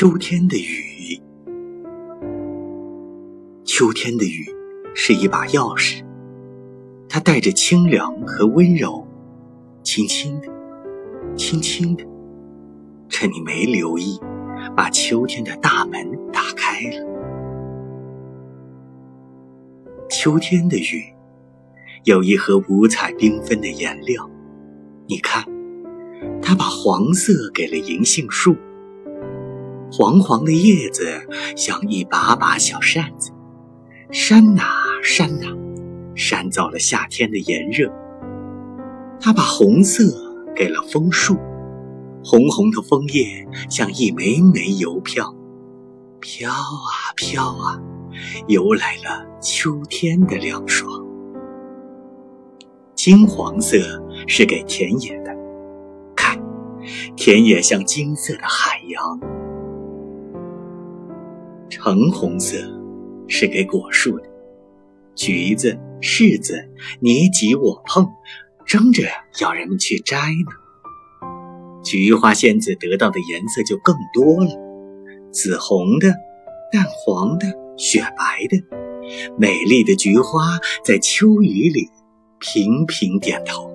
秋天的雨，秋天的雨是一把钥匙，它带着清凉和温柔，轻轻的，轻轻的，趁你没留意，把秋天的大门打开了。秋天的雨有一盒五彩缤纷的颜料，你看，它把黄色给了银杏树。黄黄的叶子像一把把小扇子，扇呐扇呐，扇走了夏天的炎热。它把红色给了枫树，红红的枫叶像一枚枚邮票，飘啊飘啊，邮来了秋天的凉爽。金黄色是给田野的，看，田野像金色的海洋。橙红色是给果树的，橘子、柿子你挤我碰，争着要人们去摘呢。菊花仙子得到的颜色就更多了，紫红的、淡黄的、雪白的，美丽的菊花在秋雨里频频点头。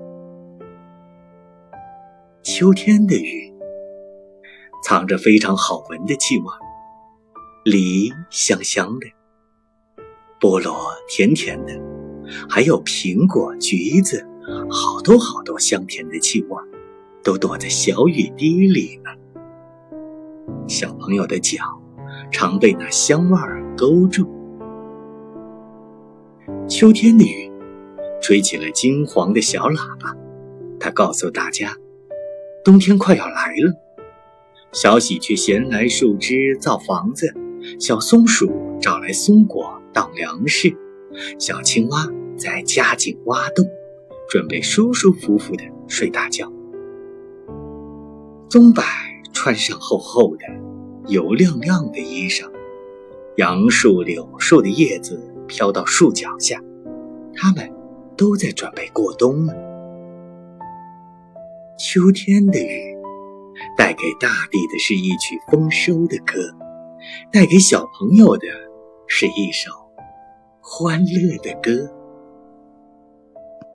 秋天的雨藏着非常好闻的气味。梨香香的，菠萝甜甜的，还有苹果、橘子，好多好多香甜的气味，都躲在小雨滴里呢。小朋友的脚常被那香味儿勾住。秋天的雨吹起了金黄的小喇叭，它告诉大家，冬天快要来了。小喜鹊衔来树枝造房子。小松鼠找来松果当粮食，小青蛙在加紧挖洞，准备舒舒服服的睡大觉。棕柏穿上厚厚的、油亮亮的衣裳，杨树、柳树的叶子飘到树脚下，它们都在准备过冬了。秋天的雨带给大地的是一曲丰收的歌。带给小朋友的是一首欢乐的歌。